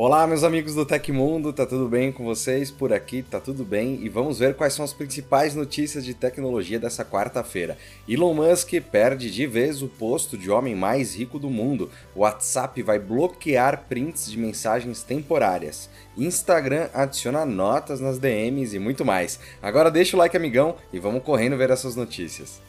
Olá, meus amigos do Tecmundo, tá tudo bem com vocês? Por aqui tá tudo bem e vamos ver quais são as principais notícias de tecnologia dessa quarta-feira. Elon Musk perde de vez o posto de homem mais rico do mundo. O WhatsApp vai bloquear prints de mensagens temporárias. Instagram adiciona notas nas DMs e muito mais. Agora deixa o like, amigão, e vamos correndo ver essas notícias.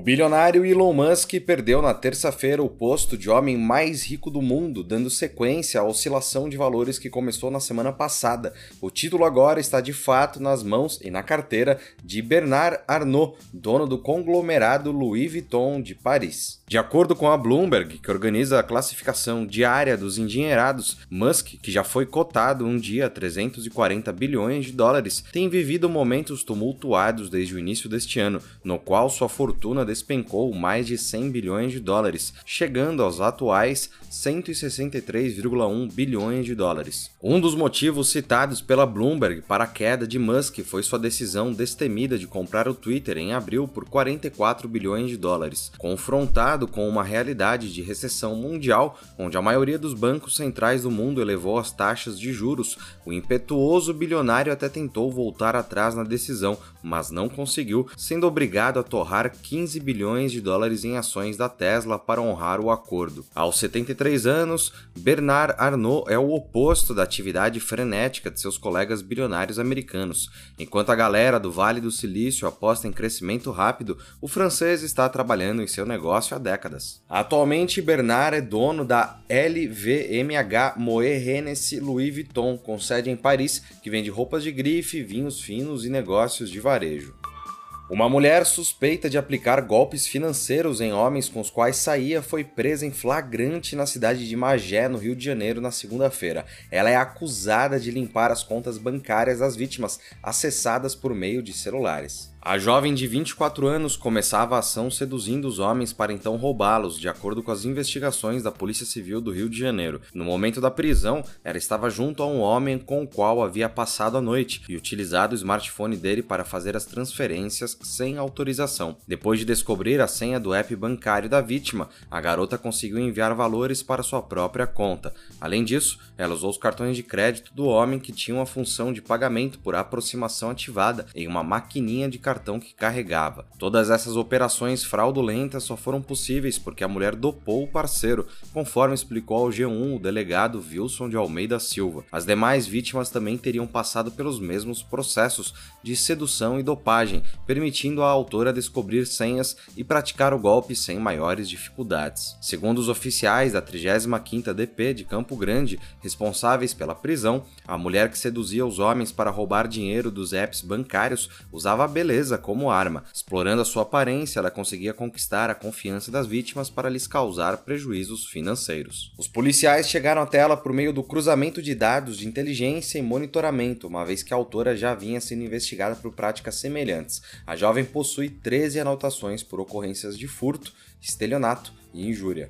O bilionário Elon Musk perdeu na terça-feira o posto de homem mais rico do mundo, dando sequência à oscilação de valores que começou na semana passada. O título agora está de fato nas mãos e na carteira de Bernard Arnault, dono do conglomerado Louis Vuitton de Paris. De acordo com a Bloomberg, que organiza a classificação diária dos endinheirados, Musk, que já foi cotado um dia a 340 bilhões de dólares, tem vivido momentos tumultuados desde o início deste ano, no qual sua fortuna despencou mais de 100 bilhões de dólares, chegando aos atuais 163,1 bilhões de dólares. Um dos motivos citados pela Bloomberg para a queda de Musk foi sua decisão destemida de comprar o Twitter em abril por 44 bilhões de dólares, confrontado com uma realidade de recessão mundial, onde a maioria dos bancos centrais do mundo elevou as taxas de juros. O impetuoso bilionário até tentou voltar atrás na decisão, mas não conseguiu, sendo obrigado a torrar 15 15 bilhões de dólares em ações da Tesla para honrar o acordo. Aos 73 anos, Bernard Arnault é o oposto da atividade frenética de seus colegas bilionários americanos. Enquanto a galera do Vale do Silício aposta em crescimento rápido, o francês está trabalhando em seu negócio há décadas. Atualmente, Bernard é dono da LVMH Moet Hennessy Louis Vuitton, com sede em Paris, que vende roupas de grife, vinhos finos e negócios de varejo. Uma mulher suspeita de aplicar golpes financeiros em homens com os quais saía foi presa em flagrante na cidade de Magé, no Rio de Janeiro, na segunda-feira. Ela é acusada de limpar as contas bancárias das vítimas, acessadas por meio de celulares. A jovem de 24 anos começava a ação seduzindo os homens para então roubá-los, de acordo com as investigações da Polícia Civil do Rio de Janeiro. No momento da prisão, ela estava junto a um homem com o qual havia passado a noite e utilizado o smartphone dele para fazer as transferências sem autorização. Depois de descobrir a senha do app bancário da vítima, a garota conseguiu enviar valores para sua própria conta. Além disso, ela usou os cartões de crédito do homem que tinham a função de pagamento por aproximação ativada em uma maquininha de cartão que carregava. Todas essas operações fraudulentas só foram possíveis porque a mulher dopou o parceiro, conforme explicou ao G1 o delegado Wilson de Almeida Silva. As demais vítimas também teriam passado pelos mesmos processos de sedução e dopagem, permitindo à autora descobrir senhas e praticar o golpe sem maiores dificuldades. Segundo os oficiais da 35ª DP de Campo Grande, responsáveis pela prisão, a mulher que seduzia os homens para roubar dinheiro dos apps bancários usava a beleza beleza como arma. Explorando a sua aparência, ela conseguia conquistar a confiança das vítimas para lhes causar prejuízos financeiros. Os policiais chegaram até ela por meio do cruzamento de dados de inteligência e monitoramento, uma vez que a autora já vinha sendo investigada por práticas semelhantes. A jovem possui 13 anotações por ocorrências de furto, estelionato e injúria.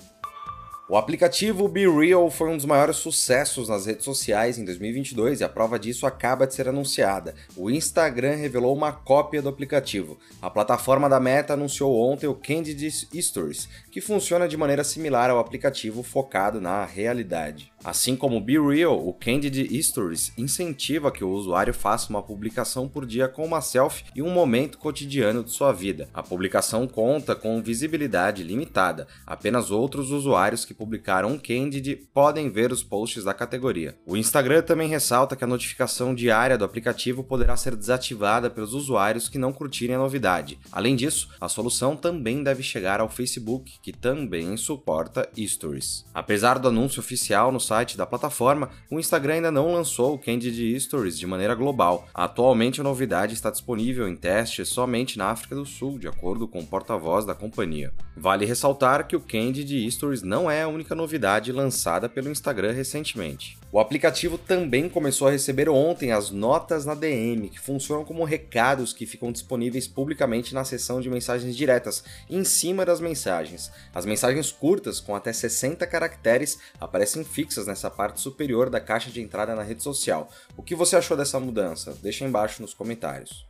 O aplicativo Be Real foi um dos maiores sucessos nas redes sociais em 2022 e a prova disso acaba de ser anunciada. O Instagram revelou uma cópia do aplicativo. A plataforma da Meta anunciou ontem o Candid Stories, que funciona de maneira similar ao aplicativo focado na realidade. Assim como o Be Real, o Candid Stories incentiva que o usuário faça uma publicação por dia com uma selfie e um momento cotidiano de sua vida. A publicação conta com visibilidade limitada, apenas outros usuários que publicaram um Candid podem ver os posts da categoria. O Instagram também ressalta que a notificação diária do aplicativo poderá ser desativada pelos usuários que não curtirem a novidade. Além disso, a solução também deve chegar ao Facebook, que também suporta Stories. Apesar do anúncio oficial no site da plataforma, o Instagram ainda não lançou o Candid Stories de maneira global. Atualmente a novidade está disponível em testes somente na África do Sul, de acordo com o porta-voz da companhia. Vale ressaltar que o Candid Stories não é a única novidade lançada pelo Instagram recentemente. O aplicativo também começou a receber ontem as notas na DM, que funcionam como recados que ficam disponíveis publicamente na seção de mensagens diretas, em cima das mensagens. As mensagens curtas, com até 60 caracteres, aparecem fixas nessa parte superior da caixa de entrada na rede social. O que você achou dessa mudança? Deixa embaixo nos comentários.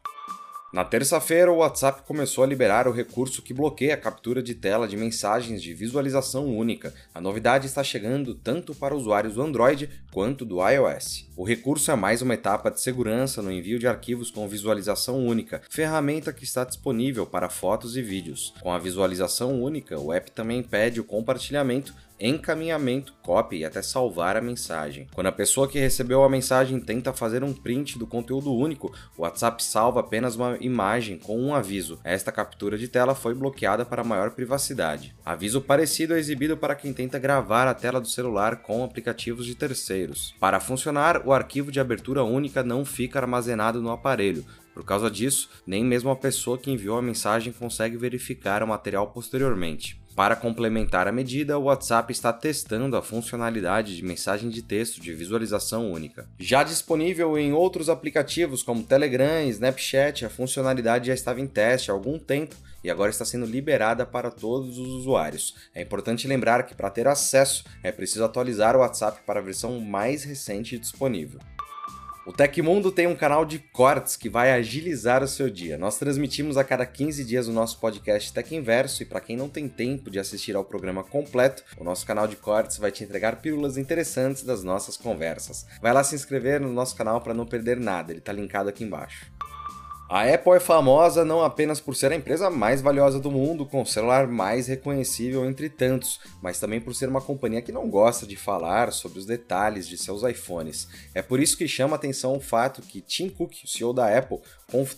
Na terça-feira, o WhatsApp começou a liberar o recurso que bloqueia a captura de tela de mensagens de visualização única. A novidade está chegando tanto para usuários do Android quanto do iOS. O recurso é mais uma etapa de segurança no envio de arquivos com visualização única, ferramenta que está disponível para fotos e vídeos. Com a visualização única, o app também impede o compartilhamento encaminhamento, copy e até salvar a mensagem. Quando a pessoa que recebeu a mensagem tenta fazer um print do conteúdo único, o WhatsApp salva apenas uma imagem com um aviso. Esta captura de tela foi bloqueada para maior privacidade. Aviso parecido é exibido para quem tenta gravar a tela do celular com aplicativos de terceiros. Para funcionar, o arquivo de abertura única não fica armazenado no aparelho, por causa disso, nem mesmo a pessoa que enviou a mensagem consegue verificar o material posteriormente. Para complementar a medida, o WhatsApp está testando a funcionalidade de mensagem de texto de visualização única. Já disponível em outros aplicativos como Telegram e Snapchat, a funcionalidade já estava em teste há algum tempo e agora está sendo liberada para todos os usuários. É importante lembrar que para ter acesso é preciso atualizar o WhatsApp para a versão mais recente disponível. O Tecmundo tem um canal de cortes que vai agilizar o seu dia. Nós transmitimos a cada 15 dias o nosso podcast Tech Inverso e para quem não tem tempo de assistir ao programa completo, o nosso canal de cortes vai te entregar pílulas interessantes das nossas conversas. Vai lá se inscrever no nosso canal para não perder nada, ele está linkado aqui embaixo. A Apple é famosa não apenas por ser a empresa mais valiosa do mundo, com o celular mais reconhecível entre tantos, mas também por ser uma companhia que não gosta de falar sobre os detalhes de seus iPhones. É por isso que chama atenção o fato que Tim Cook, o CEO da Apple,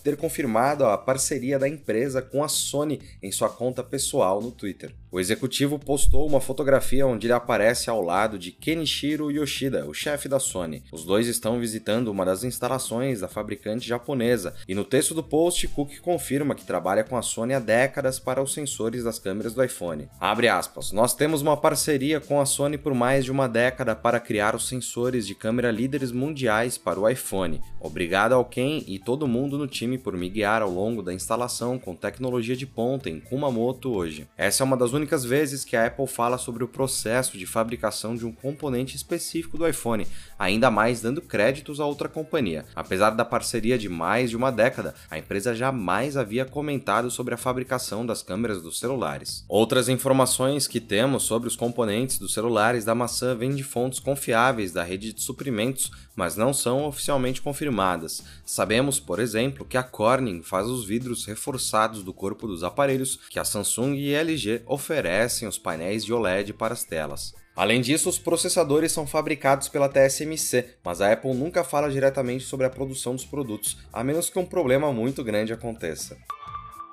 ter confirmado a parceria da empresa com a Sony em sua conta pessoal no Twitter. O executivo postou uma fotografia onde ele aparece ao lado de Kenichiro Yoshida, o chefe da Sony. Os dois estão visitando uma das instalações da fabricante japonesa, e no texto do post, Cook confirma que trabalha com a Sony há décadas para os sensores das câmeras do iPhone. Abre aspas, nós temos uma parceria com a Sony por mais de uma década para criar os sensores de câmera líderes mundiais para o iPhone. Obrigado ao Ken e todo mundo no time por me guiar ao longo da instalação com tecnologia de ponta em Kumamoto hoje. Essa é uma das únicas vezes que a Apple fala sobre o processo de fabricação de um componente específico do iPhone, ainda mais dando créditos a outra companhia. Apesar da parceria de mais de uma década, a empresa jamais havia comentado sobre a fabricação das câmeras dos celulares. Outras informações que temos sobre os componentes dos celulares da maçã vêm de fontes confiáveis da rede de suprimentos, mas não são oficialmente confirmadas. Sabemos, por exemplo, que a Corning faz os vidros reforçados do corpo dos aparelhos que a Samsung e LG oferecem os painéis de OLED para as telas. Além disso, os processadores são fabricados pela TSMC, mas a Apple nunca fala diretamente sobre a produção dos produtos, a menos que um problema muito grande aconteça.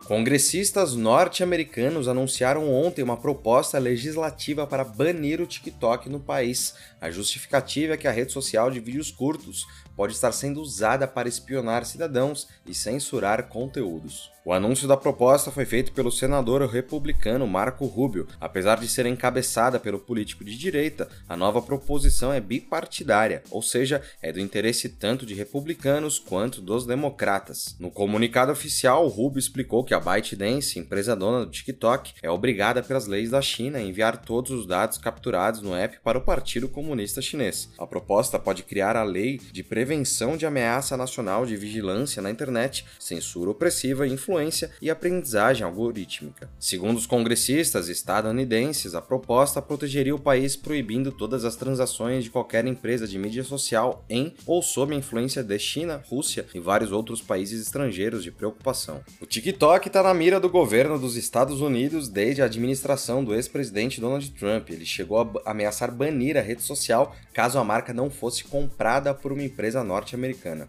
Congressistas norte-americanos anunciaram ontem uma proposta legislativa para banir o TikTok no país. A justificativa é que a rede social de vídeos curtos pode estar sendo usada para espionar cidadãos e censurar conteúdos. O anúncio da proposta foi feito pelo senador republicano Marco Rubio. Apesar de ser encabeçada pelo político de direita, a nova proposição é bipartidária, ou seja, é do interesse tanto de republicanos quanto dos democratas. No comunicado oficial, Rubio explicou que a ByteDance, empresa dona do TikTok, é obrigada pelas leis da China a enviar todos os dados capturados no app para o Partido Comunista Chinês. A proposta pode criar a lei de prevenção de ameaça nacional de vigilância na internet, censura opressiva influência e aprendizagem algorítmica. Segundo os congressistas estadunidenses, a proposta protegeria o país proibindo todas as transações de qualquer empresa de mídia social em ou sob a influência de China, Rússia e vários outros países estrangeiros de preocupação. O TikTok está na mira do governo dos Estados Unidos desde a administração do ex-presidente Donald Trump. Ele chegou a ameaçar banir a rede social caso a marca não fosse comprada por uma empresa norte-americana.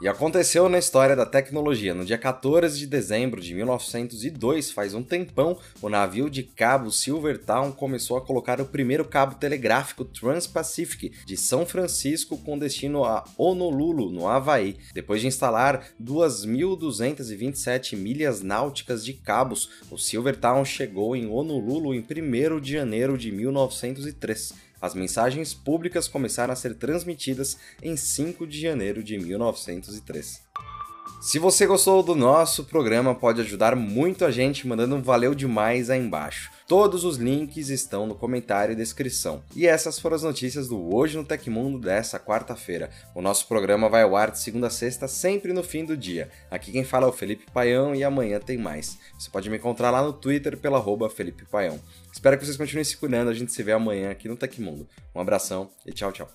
E aconteceu na história da tecnologia. No dia 14 de dezembro de 1902, faz um tempão, o navio de cabo Silvertown começou a colocar o primeiro cabo telegráfico Trans-Pacific de São Francisco com destino a Honolulu, no Havaí. Depois de instalar 2.227 milhas náuticas de cabos, o Silvertown chegou em Honolulu em 1 de janeiro de 1903. As mensagens públicas começaram a ser transmitidas em 5 de janeiro de 1903. Se você gostou do nosso programa, pode ajudar muito a gente mandando um valeu demais aí embaixo. Todos os links estão no comentário e descrição. E essas foram as notícias do Hoje no Tecmundo dessa quarta-feira. O nosso programa vai ao ar de segunda a sexta, sempre no fim do dia. Aqui quem fala é o Felipe Paião e amanhã tem mais. Você pode me encontrar lá no Twitter pela arroba Felipe Paião. Espero que vocês continuem se cuidando, a gente se vê amanhã aqui no Tecmundo. Um abração e tchau, tchau.